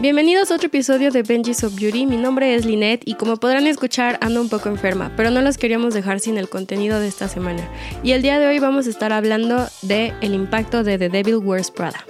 Bienvenidos a otro episodio de Benji's of Beauty. Mi nombre es Lynette y como podrán escuchar ando un poco enferma, pero no los queríamos dejar sin el contenido de esta semana. Y el día de hoy vamos a estar hablando de el impacto de The Devil Wears Prada.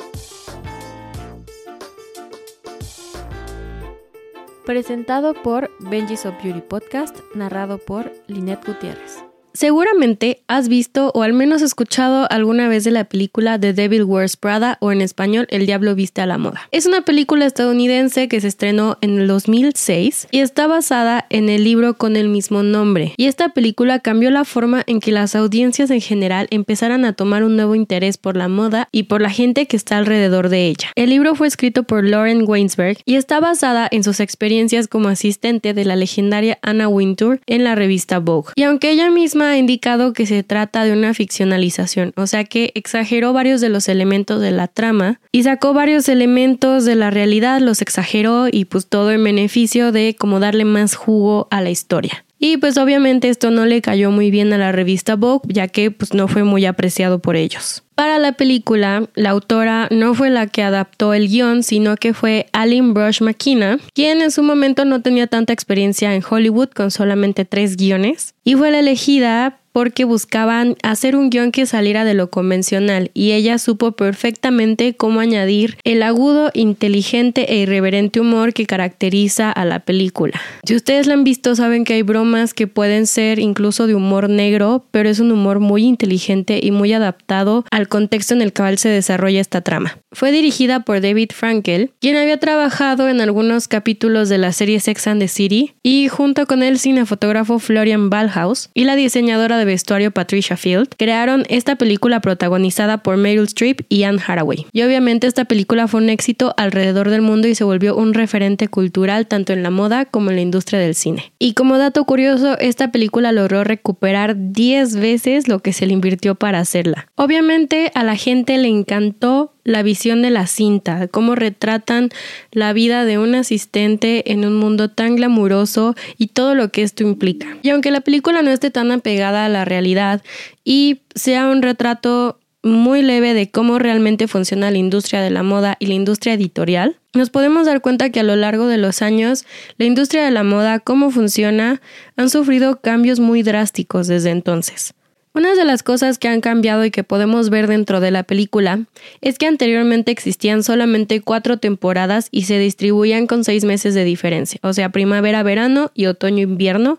Presentado por Benji's of Beauty Podcast, narrado por Lynette Gutiérrez. Seguramente has visto o al menos escuchado alguna vez de la película The Devil Wears Prada o en español El Diablo Viste a la Moda. Es una película estadounidense que se estrenó en el 2006 y está basada en el libro con el mismo nombre. Y esta película cambió la forma en que las audiencias en general empezaran a tomar un nuevo interés por la moda y por la gente que está alrededor de ella. El libro fue escrito por Lauren Weinsberg y está basada en sus experiencias como asistente de la legendaria Anna Wintour en la revista Vogue. Y aunque ella misma ha indicado que se trata de una ficcionalización, o sea que exageró varios de los elementos de la trama y sacó varios elementos de la realidad, los exageró y pues todo en beneficio de como darle más jugo a la historia. Y pues obviamente esto no le cayó muy bien a la revista Vogue, ya que pues no fue muy apreciado por ellos. Para la película, la autora no fue la que adaptó el guion, sino que fue Aline Brush McKenna, quien en su momento no tenía tanta experiencia en Hollywood con solamente tres guiones, y fue la elegida porque buscaban hacer un guion que saliera de lo convencional y ella supo perfectamente cómo añadir el agudo, inteligente e irreverente humor que caracteriza a la película. Si ustedes la han visto saben que hay bromas que pueden ser incluso de humor negro, pero es un humor muy inteligente y muy adaptado al contexto en el cual se desarrolla esta trama. Fue dirigida por David Frankel, quien había trabajado en algunos capítulos de la serie Sex and the City, y junto con el cinefotógrafo Florian Ballhaus y la diseñadora de vestuario Patricia Field, crearon esta película protagonizada por Meryl Streep y Anne Hathaway. Y obviamente esta película fue un éxito alrededor del mundo y se volvió un referente cultural tanto en la moda como en la industria del cine. Y como dato curioso, esta película logró recuperar 10 veces lo que se le invirtió para hacerla. Obviamente a la gente le encantó la visión de la cinta, cómo retratan la vida de un asistente en un mundo tan glamuroso y todo lo que esto implica. Y aunque la película no esté tan apegada a la realidad y sea un retrato muy leve de cómo realmente funciona la industria de la moda y la industria editorial, nos podemos dar cuenta que a lo largo de los años la industria de la moda, cómo funciona, han sufrido cambios muy drásticos desde entonces. Una de las cosas que han cambiado y que podemos ver dentro de la película es que anteriormente existían solamente cuatro temporadas y se distribuían con seis meses de diferencia, o sea, primavera, verano y otoño, invierno,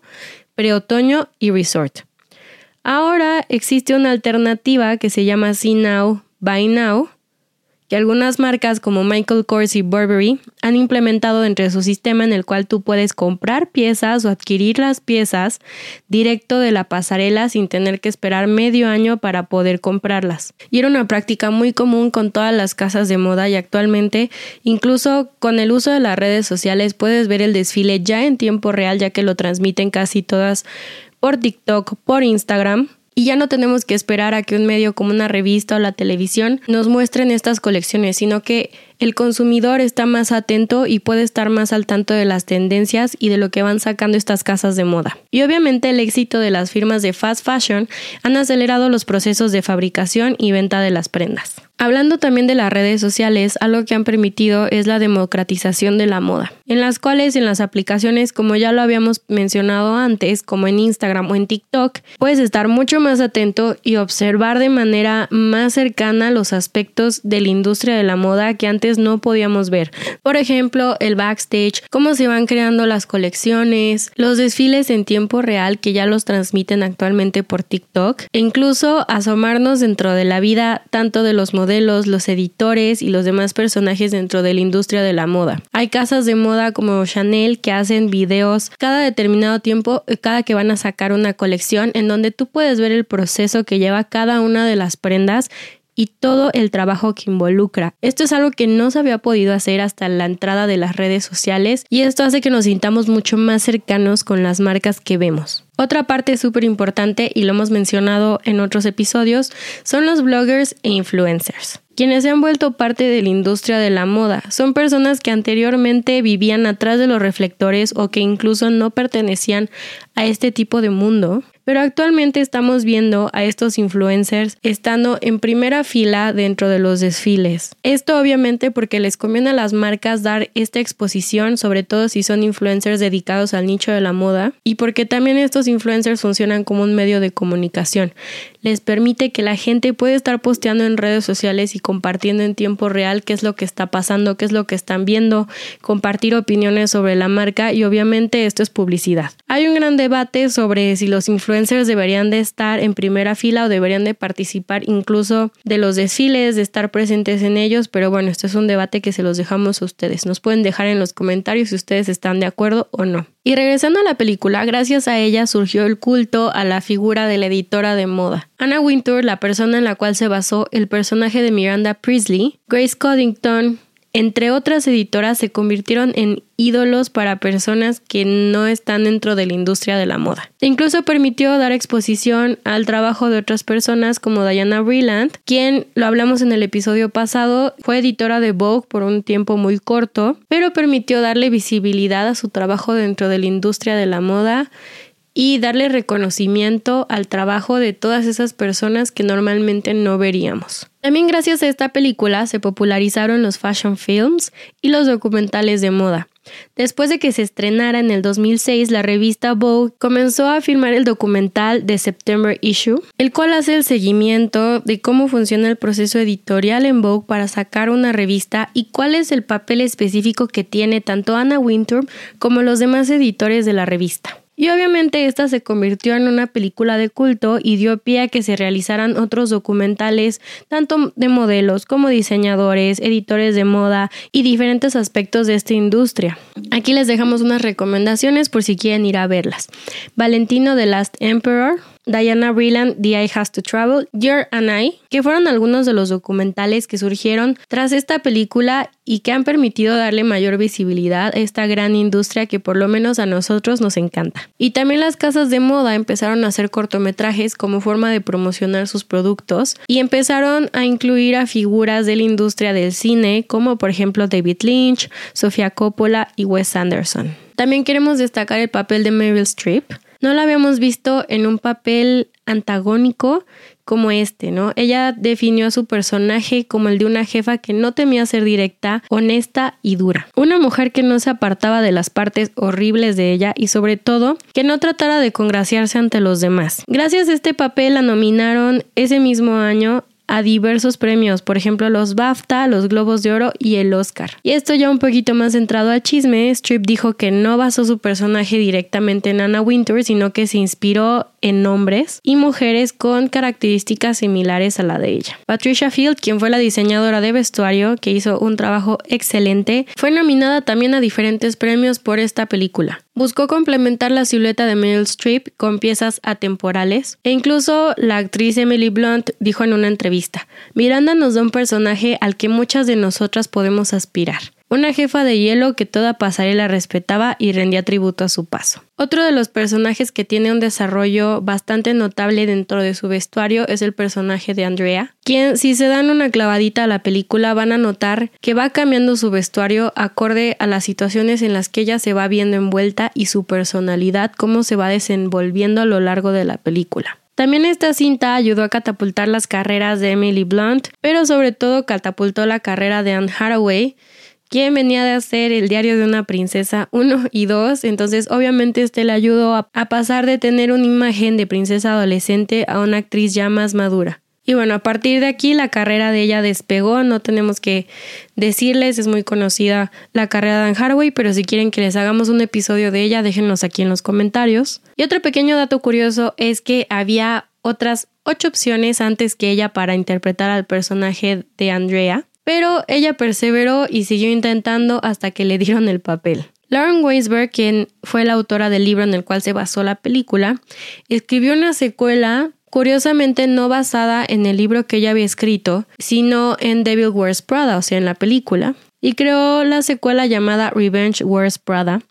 preotoño y resort. Ahora existe una alternativa que se llama See Now, Buy Now, que algunas marcas como Michael Kors y Burberry han implementado dentro de su sistema en el cual tú puedes comprar piezas o adquirir las piezas directo de la pasarela sin tener que esperar medio año para poder comprarlas. Y era una práctica muy común con todas las casas de moda y actualmente incluso con el uso de las redes sociales puedes ver el desfile ya en tiempo real ya que lo transmiten casi todas por TikTok, por Instagram y ya no tenemos que esperar a que un medio como una revista o la televisión nos muestren estas colecciones, sino que el consumidor está más atento y puede estar más al tanto de las tendencias y de lo que van sacando estas casas de moda. Y obviamente el éxito de las firmas de fast fashion han acelerado los procesos de fabricación y venta de las prendas. Hablando también de las redes sociales, algo que han permitido es la democratización de la moda, en las cuales en las aplicaciones, como ya lo habíamos mencionado antes, como en Instagram o en TikTok, puedes estar mucho más atento y observar de manera más cercana los aspectos de la industria de la moda que antes no podíamos ver. Por ejemplo, el backstage, cómo se van creando las colecciones, los desfiles en tiempo real que ya los transmiten actualmente por TikTok, e incluso asomarnos dentro de la vida tanto de los modelos los editores y los demás personajes dentro de la industria de la moda. Hay casas de moda como Chanel que hacen videos cada determinado tiempo, eh, cada que van a sacar una colección, en donde tú puedes ver el proceso que lleva cada una de las prendas y todo el trabajo que involucra. Esto es algo que no se había podido hacer hasta la entrada de las redes sociales y esto hace que nos sintamos mucho más cercanos con las marcas que vemos. Otra parte súper importante, y lo hemos mencionado en otros episodios, son los bloggers e influencers quienes se han vuelto parte de la industria de la moda. Son personas que anteriormente vivían atrás de los reflectores o que incluso no pertenecían a este tipo de mundo, pero actualmente estamos viendo a estos influencers estando en primera fila dentro de los desfiles. Esto obviamente porque les conviene a las marcas dar esta exposición, sobre todo si son influencers dedicados al nicho de la moda, y porque también estos influencers funcionan como un medio de comunicación. Les permite que la gente pueda estar posteando en redes sociales y compartiendo en tiempo real qué es lo que está pasando, qué es lo que están viendo, compartir opiniones sobre la marca y obviamente esto es publicidad. Hay un gran debate sobre si los influencers deberían de estar en primera fila o deberían de participar incluso de los desfiles, de estar presentes en ellos, pero bueno, esto es un debate que se los dejamos a ustedes. Nos pueden dejar en los comentarios si ustedes están de acuerdo o no. Y regresando a la película, gracias a ella surgió el culto a la figura de la editora de moda. Anna Wintour, la persona en la cual se basó el personaje de Miranda Priestley, Grace Coddington, entre otras editoras se convirtieron en ídolos para personas que no están dentro de la industria de la moda. E incluso permitió dar exposición al trabajo de otras personas como Diana Vreeland, quien, lo hablamos en el episodio pasado, fue editora de Vogue por un tiempo muy corto, pero permitió darle visibilidad a su trabajo dentro de la industria de la moda y darle reconocimiento al trabajo de todas esas personas que normalmente no veríamos. También gracias a esta película se popularizaron los fashion films y los documentales de moda. Después de que se estrenara en el 2006, la revista Vogue comenzó a filmar el documental The September Issue, el cual hace el seguimiento de cómo funciona el proceso editorial en Vogue para sacar una revista y cuál es el papel específico que tiene tanto Anna Wintour como los demás editores de la revista. Y obviamente esta se convirtió en una película de culto y dio pie a que se realizaran otros documentales, tanto de modelos como diseñadores, editores de moda y diferentes aspectos de esta industria. Aquí les dejamos unas recomendaciones por si quieren ir a verlas. Valentino The Last Emperor, Diana Vreeland, The Eye Has to Travel, Your and I, que fueron algunos de los documentales que surgieron tras esta película y que han permitido darle mayor visibilidad a esta gran industria que por lo menos a nosotros nos encanta. Y también las casas de moda empezaron a hacer cortometrajes como forma de promocionar sus productos y empezaron a incluir a figuras de la industria del cine como por ejemplo David Lynch, Sofía Coppola y Wes Anderson. También queremos destacar el papel de Meryl Streep, no la habíamos visto en un papel antagónico como este, ¿no? Ella definió a su personaje como el de una jefa que no temía ser directa, honesta y dura. Una mujer que no se apartaba de las partes horribles de ella y sobre todo que no tratara de congraciarse ante los demás. Gracias a este papel la nominaron ese mismo año a diversos premios, por ejemplo los BAFTA, los Globos de Oro y el Oscar. Y esto ya un poquito más centrado al chisme, Strip dijo que no basó su personaje directamente en Anna Wintour, sino que se inspiró en hombres y mujeres con características similares a la de ella. Patricia Field, quien fue la diseñadora de vestuario, que hizo un trabajo excelente, fue nominada también a diferentes premios por esta película. Buscó complementar la silueta de Meryl Streep con piezas atemporales e incluso la actriz Emily Blunt dijo en una entrevista, Miranda nos da un personaje al que muchas de nosotras podemos aspirar una jefa de hielo que toda pasarela respetaba y rendía tributo a su paso. Otro de los personajes que tiene un desarrollo bastante notable dentro de su vestuario es el personaje de Andrea, quien si se dan una clavadita a la película van a notar que va cambiando su vestuario acorde a las situaciones en las que ella se va viendo envuelta y su personalidad, cómo se va desenvolviendo a lo largo de la película. También esta cinta ayudó a catapultar las carreras de Emily Blunt, pero sobre todo catapultó la carrera de Anne Hathaway, quien venía de hacer el diario de una princesa 1 y 2, entonces obviamente este le ayudó a, pasar de tener una imagen de princesa adolescente a una actriz ya más madura. Y bueno, a partir de aquí la carrera de ella despegó, no tenemos que decirles, es muy conocida la carrera de Anne Hathaway, pero si quieren que les hagamos un episodio de ella, déjenos aquí en los comentarios. Y otro pequeño dato curioso es que había otras ocho opciones antes que ella para interpretar al personaje de Andrea pero ella perseveró y siguió intentando hasta que le dieron el papel. Lauren Weisberg, quien fue la autora del libro en el cual se basó la película, escribió una secuela curiosamente no basada en el libro que ella había escrito, sino en Devil Wears Prada, o sea, en la película, y creó la secuela llamada Revenge Wears Prada,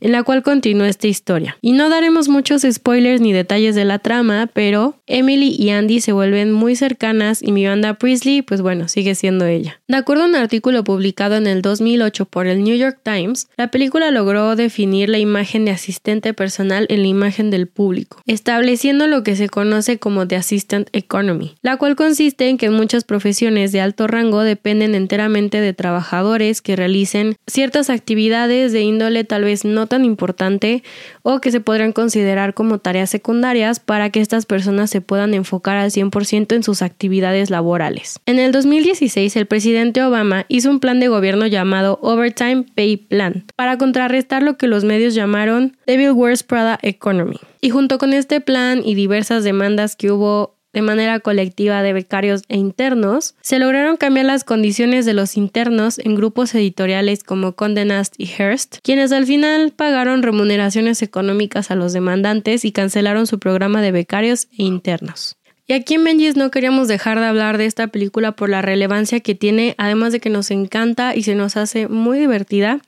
en la cual continúa esta historia. Y no daremos muchos spoilers ni detalles de la trama, pero Emily y Andy se vuelven muy cercanas y mi banda Priestley, pues bueno, sigue siendo ella. De acuerdo a un artículo publicado en el 2008 por el New York Times, la película logró definir la imagen de asistente personal en la imagen del público, estableciendo lo que se conoce como The Assistant Economy, la cual consiste en que muchas profesiones de alto rango dependen enteramente de trabajadores que realicen ciertas actividades de índole tal vez tan importante o que se podrán considerar como tareas secundarias para que estas personas se puedan enfocar al 100% en sus actividades laborales. En el 2016, el presidente Obama hizo un plan de gobierno llamado Overtime Pay Plan para contrarrestar lo que los medios llamaron Devil Wears Prada Economy. Y junto con este plan y diversas demandas que hubo de manera colectiva de becarios e internos, se lograron cambiar las condiciones de los internos en grupos editoriales como Condé Nast y Hearst, quienes al final pagaron remuneraciones económicas a los demandantes y cancelaron su programa de becarios e internos. Y aquí en Benjis no queríamos dejar de hablar de esta película por la relevancia que tiene, además de que nos encanta y se nos hace muy divertida.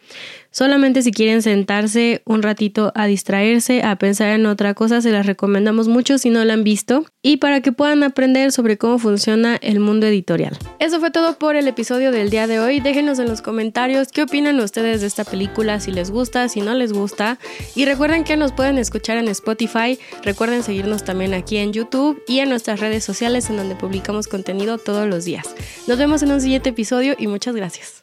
Solamente si quieren sentarse un ratito a distraerse, a pensar en otra cosa, se las recomendamos mucho si no la han visto y para que puedan aprender sobre cómo funciona el mundo editorial. Eso fue todo por el episodio del día de hoy. Déjenos en los comentarios qué opinan ustedes de esta película, si les gusta, si no les gusta. Y recuerden que nos pueden escuchar en Spotify. Recuerden seguirnos también aquí en YouTube y en nuestras redes sociales en donde publicamos contenido todos los días. Nos vemos en un siguiente episodio y muchas gracias.